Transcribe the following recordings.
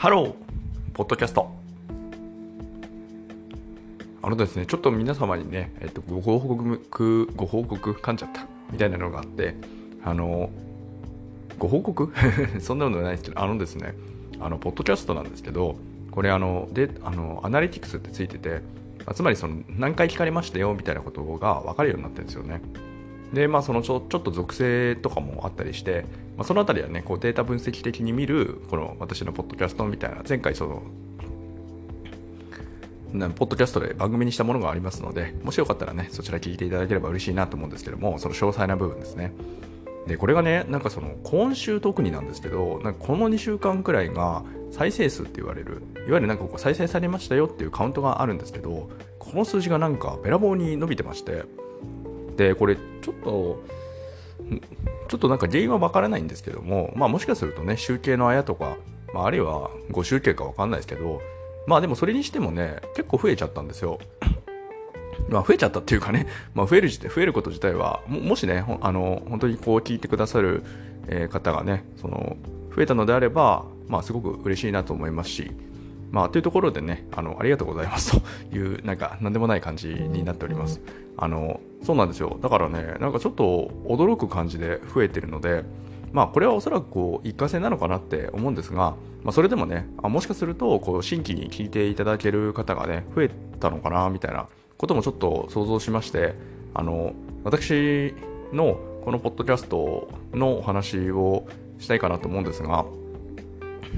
ハローポッドキャストあのですね、ちょっと皆様にね、えっと、ご報告、ご報告噛んじゃったみたいなのがあって、あの、ご報告？そんなのないですけど、あのですね、あの、ポッドキャストなんですけど、これあの、で、あの、アナリティクスってついてて、つまりその、何回聞かれましたよみたいなことが分かるようになってるんですよね。で、まあ、そのちょちょっと属性とかもあったりして、まあ、そのあたりはね、こうデータ分析的に見る、この私のポッドキャストみたいな、前回その、ポッドキャストで番組にしたものがありますので、もしよかったらね、そちら聞いていただければ嬉しいなと思うんですけども、その詳細な部分ですね。で、これがね、なんかその、今週特になんですけど、なんかこの2週間くらいが再生数って言われる、いわゆるなんかこう再生されましたよっていうカウントがあるんですけど、この数字がなんかべらぼうに伸びてまして、で、これちょっと、ちょっとなんか原因はわからないんですけども、まあもしかするとね、集計のあやとか、まああるいはご集計かわかんないですけど、まあでもそれにしてもね、結構増えちゃったんですよ。まあ増えちゃったっていうかね、まあ増える増えること自体は、ももしね、あの、本当にこう聞いてくださる、方がね、その、増えたのであれば、まあすごく嬉しいなと思いますし、まあ、というところでね、あの、ありがとうございます という、なんか、なんでもない感じになっております。あの、そうなんですよ。だからね、なんかちょっと驚く感じで増えてるので、まあ、これはおそらくこう一過性なのかなって思うんですが、まあ、それでもね、あもしかするとこう新規に聞いていただける方がね、増えたのかなみたいなこともちょっと想像しまして、あの私のこのポッドキャストのお話をしたいかなと思うんですが、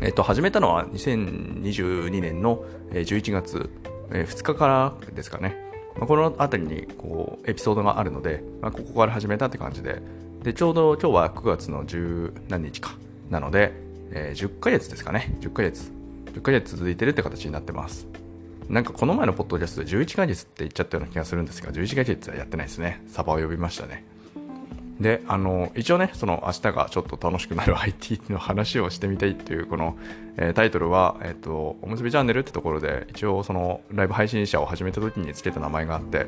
えっと、始めたのは2022年の11月2日からですかね。まあ、この辺りにこうエピソードがあるので、まあ、ここから始めたって感じで、で、ちょうど今日は9月の10何日かなので、えー、10ヶ月ですかね。10ヶ月。10ヶ月続いてるって形になってます。なんかこの前のポッドキャストで11ヶ月って言っちゃったような気がするんですが、11ヶ月はやってないですね。サバを呼びましたね。で、あの、一応ね、その明日がちょっと楽しくなる IT の話をしてみたいっていう、この、えー、タイトルは、えっ、ー、と、おむすびチャンネルってところで、一応そのライブ配信者を始めた時につけた名前があって、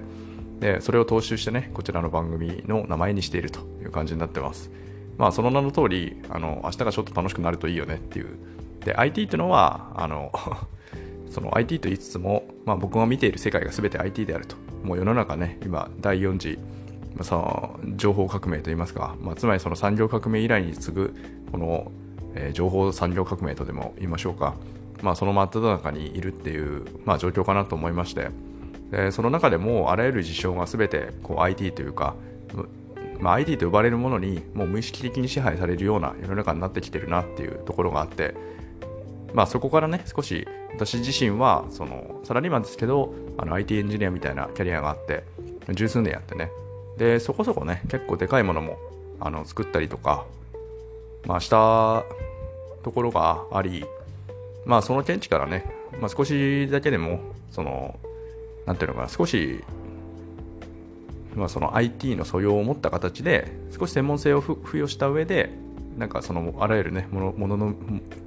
で、それを踏襲してね、こちらの番組の名前にしているという感じになってます。まあ、その名の通り、あの、明日がちょっと楽しくなるといいよねっていう。で、IT っていうのは、あの、その IT と言いつつも、まあ、僕が見ている世界が全て IT であると。もう世の中ね、今、第4次、その情報革命といいますか、まあ、つまりその産業革命以来に次ぐこの、えー、情報産業革命とでも言いましょうか、まあ、その真っ只中にいるっていう、まあ、状況かなと思いまして。でその中でもあらゆる事象が全てこう IT というか、まあ、IT と呼ばれるものにもう無意識的に支配されるような世の中になってきてるなっていうところがあって、まあ、そこからね少し私自身はそのサラリーマンですけどあの IT エンジニアみたいなキャリアがあって十数年やってねで、そこそこね、結構でかいものもあの作ったりとか、まあ、したところがあり、まあ、その見地からね、まあ、少しだけでも、その、何ていうのかな、少し、まあ、その IT の素養を持った形で、少し専門性を付与した上で、なんかそのあらゆるね、ものものの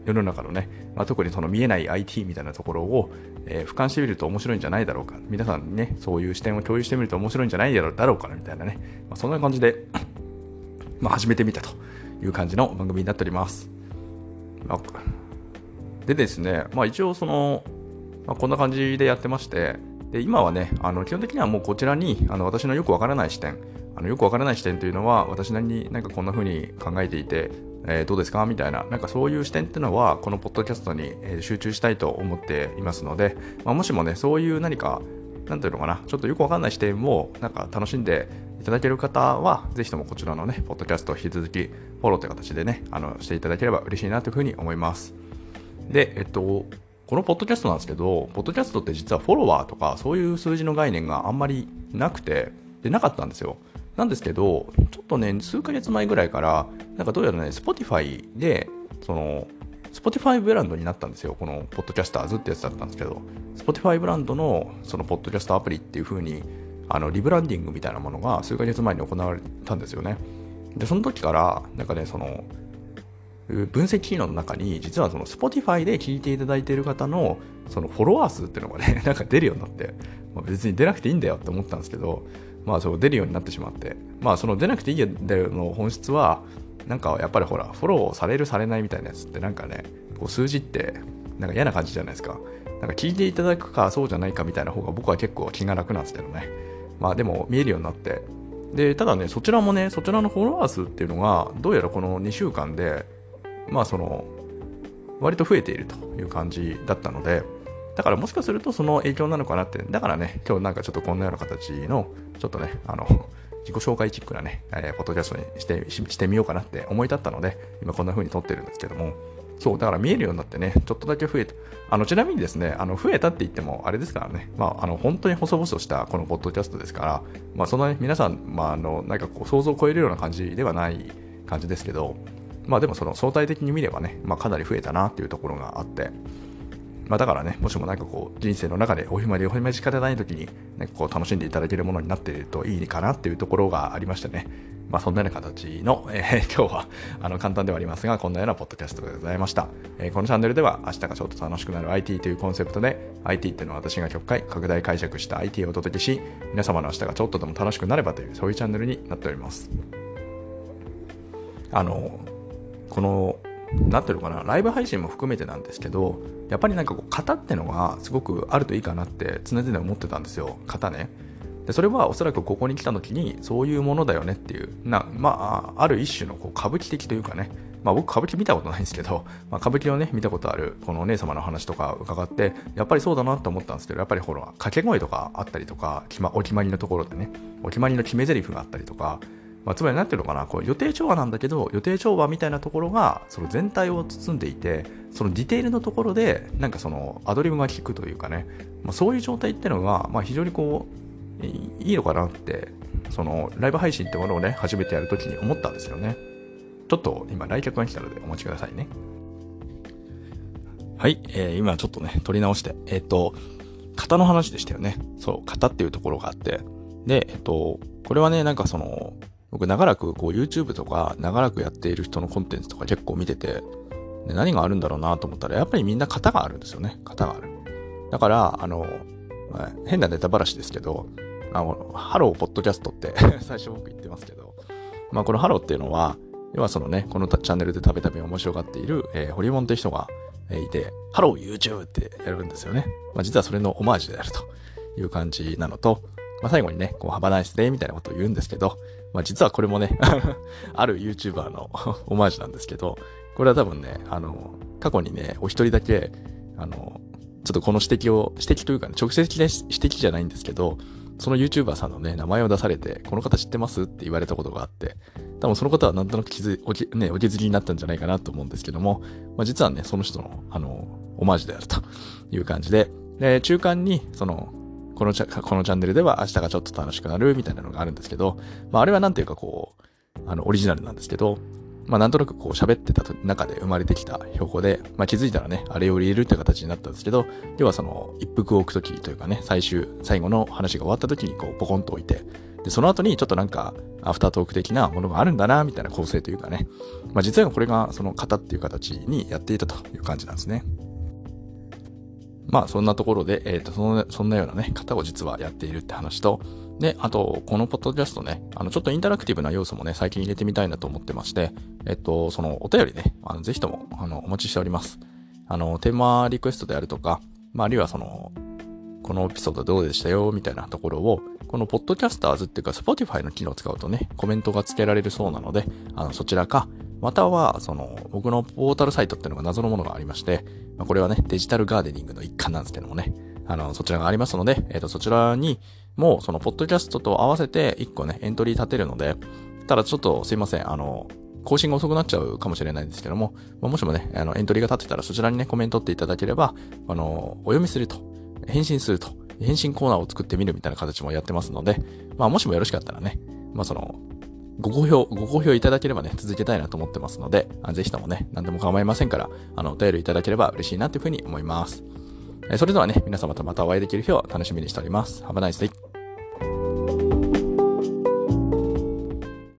世の中のね、まあ、特にその見えない IT みたいなところを、えー、俯瞰してみると面白いんじゃないだろうか。皆さんね、そういう視点を共有してみると面白いんじゃないだろうかみたいなね、まあ、そんな感じで まあ、始めてみたという感じの番組になっております。でですね、まあ一応その、まあ、こんな感じでやってまして、で今はね、あの基本的にはもうこちらにあの私のよくわからない視点、あのよくわからない視点というのは私なりになんかこんな風に考えていて、えー、どうですか？みたいな、なんかそういう視点っていうのはこのポッドキャストに集中したいと思っていますので、まあ、もしもね、そういう何か、なんていうのかな、ちょっとよくわかんない視点をなんか楽しんでいただける方は、ぜひともこちらのね、ポッドキャストを引き続きフォローという形でね、あのしていただければ嬉しいなというふうに思います。で、えっと、このポッドキャストなんですけど、ポッドキャストって実はフォロワーとかそういう数字の概念があんまりなくて、で、なかったんですよ。なんですけど、ちょっとね、数ヶ月前ぐらいから、なんかどうやらね、Spotify で、その、Spotify ブランドになったんですよ。この、ポッドキャスターズってやつだったんですけど、Spotify ブランドの、その、ポッドキャストアプリっていう風に、あの、リブランディングみたいなものが数ヶ月前に行われたんですよね。で、その時から、なんかね、その、分析機能の中に、実はその Spotify で聞いていただいている方の、そのフォロワー数っていうのがね、なんか出るようになって、まあ、別に出なくていいんだよって思ったんですけど、まあ、そう出るようになってしまって、まあ、その出なくていいんだよの本質は、なんかやっぱりほら、フォローされる、されないみたいなやつって、なんかね、こう数字って、なんか嫌な感じじゃないですか。なんか聞いていただくかそうじゃないかみたいな方が僕は結構気が楽なんですけどね。まあでも見えるようになって。で、ただね、そちらもね、そちらのフォロワー数っていうのが、どうやらこの2週間で、まあその、割と増えているという感じだったので、だからもしかするとその影響なのかなって、だからね、今日なんかちょっとこんなような形の、ちょっとね、あの、自己紹介チックなね、えー、ポッドキャストにしてしてみようかなって思い立ったので、今こんな風に撮ってるんですけども、そう、だから見えるようになってね、ちょっとだけ増えた。あの、ちなみにですね、あの、増えたって言っても、あれですからね、まあ、あの、本当に細々したこのポッドキャストですから、まあ、そんなね、皆さん、まあ、あの、なんかこう、想像を超えるような感じではない感じですけど、まあ、でもその相対的に見ればね、まあ、かなり増えたなっていうところがあって、まあ、だからね、もしもなんかこう、人生の中でお暇でお暇で仕方ない時に、ね、こう、楽しんでいただけるものになっているといいかなっていうところがありましてね、まあ、そんなような形の、えー、今日はあの簡単ではありますが、こんなようなポッドキャストでございました。えー、このチャンネルでは、明日がちょっと楽しくなる IT というコンセプトで、IT っていうのは私が極快、拡大解釈した IT をお届けし、皆様の明日がちょっとでも楽しくなればという、そういうチャンネルになっております。あの、この、なってるかな、ライブ配信も含めてなんですけど、やっぱりなんかこう、型ってのがすごくあるといいかなって常々思ってたんですよ。型ね。でそれはおそらくここに来た時にそういうものだよねっていうな、まあ、ある一種のこう歌舞伎的というかね、まあ、僕歌舞伎見たことないんですけど、まあ、歌舞伎をね見たことあるこのお姉様の話とか伺ってやっぱりそうだなと思ったんですけどやっぱりほら掛け声とかあったりとかまお決まりのところでねお決まりの決め台詞があったりとかまあ、つまり何ていうのかなこう予定調和なんだけど予定調和みたいなところがその全体を包んでいてそのディテールのところでなんかそのアドリブが効くというかね、まあ、そういう状態っていうのが、まあ、非常にこういいのかなって、そのライブ配信ってものをね、初めてやるときに思ったんですよね。ちょっと今来客が来たのでお待ちくださいね。はい、えー、今ちょっとね、撮り直して、えっ、ー、と、型の話でしたよね。そう、型っていうところがあって。で、えっ、と、これはね、なんかその、僕長らくこう YouTube とか長らくやっている人のコンテンツとか結構見てて、で何があるんだろうなと思ったら、やっぱりみんな型があるんですよね。型がある。だから、あの、変なネタばらしですけど、あの、 Hello Podcast って 最初僕言ってますけど、まあこのハローっていうのは、要はそのね、このチャンネルでたびたび面白がっている、えー、ホリエモンって人がいて、 Hello YouTube ってやるんですよね。まあ実はそれのオマージュであるという感じなのと、まあ最後にね、こう、 Have a nice day みたいなことを言うんですけど、まあ実はこれもね ある YouTuber の オマージュなんですけど、これは多分ね、あの、過去にね、お一人だけ、あの、ちょっとこの指摘を、指摘というかね、直接的な指摘じゃないんですけど、その YouTuber さんのね、名前を出されて、この方知ってます？って言われたことがあって、多分その方はなんとなく気づ、おき、ね、お気づきになったんじゃないかなと思うんですけども、まあ、実はね、その人の、あの、オマージュであるという感じで、で、中間に、その、このチャ、このチャンネルでは明日がちょっと楽しくなるみたいなのがあるんですけど、まあ、あれはなんていうかこう、あの、オリジナルなんですけど、まあなんとなくこう喋ってた中で生まれてきた標語で、まあ気づいたらね、あれを入れるって形になったんですけど、要はその一服を置くときというかね、最終、最後の話が終わったときにこうポコンと置いて、で、その後にちょっとなんかアフタートーク的なものがあるんだな、みたいな構成というかね、まあ実はこれがその型っていう形にやっていたという感じなんですね。まあそんなところで、えっ、ー、と、その、そんなようなね、型を実はやっているって話と、で、あと、このポッドキャストね、あの、ちょっとインタラクティブな要素もね、最近入れてみたいなと思ってまして、えっと、その、お便りね、あの、ぜひとも、あの、お待ちしております。あの、テーマリクエストであるとか、まあ、あるいはその、このエピソードどうでしたよ、みたいなところを、このポッドキャスターズっていうか、Spotify の機能を使うとね、コメントが付けられるそうなので、あの、そちらか、または、その、僕のポータルサイトっていうのが謎のものがありまして、まあ、これはね、デジタルガーデニングの一環なんですけどもね、あの、そちらがありますので、えっ、ー、と、そちらに、もう、その、ポッドキャストと合わせて、一個ね、エントリー立てるので、ただちょっと、すいません、あの、更新が遅くなっちゃうかもしれないんですけども、まあ、もしもね、あの、エントリーが立ってたら、そちらにね、コメントっていただければ、あの、お読みすると、返信すると、返信コーナーを作ってみるみたいな形もやってますので、まあ、もしもよろしかったらね、まあ、その、ご好評、ご好評いただければね、続けたいなと思ってますので、ぜひともね、何でも構いませんから、あの、お便りいただければ嬉しいなというふうに思います。それではね、皆様とまたお会いできる日を楽しみにしております。Have a nice day!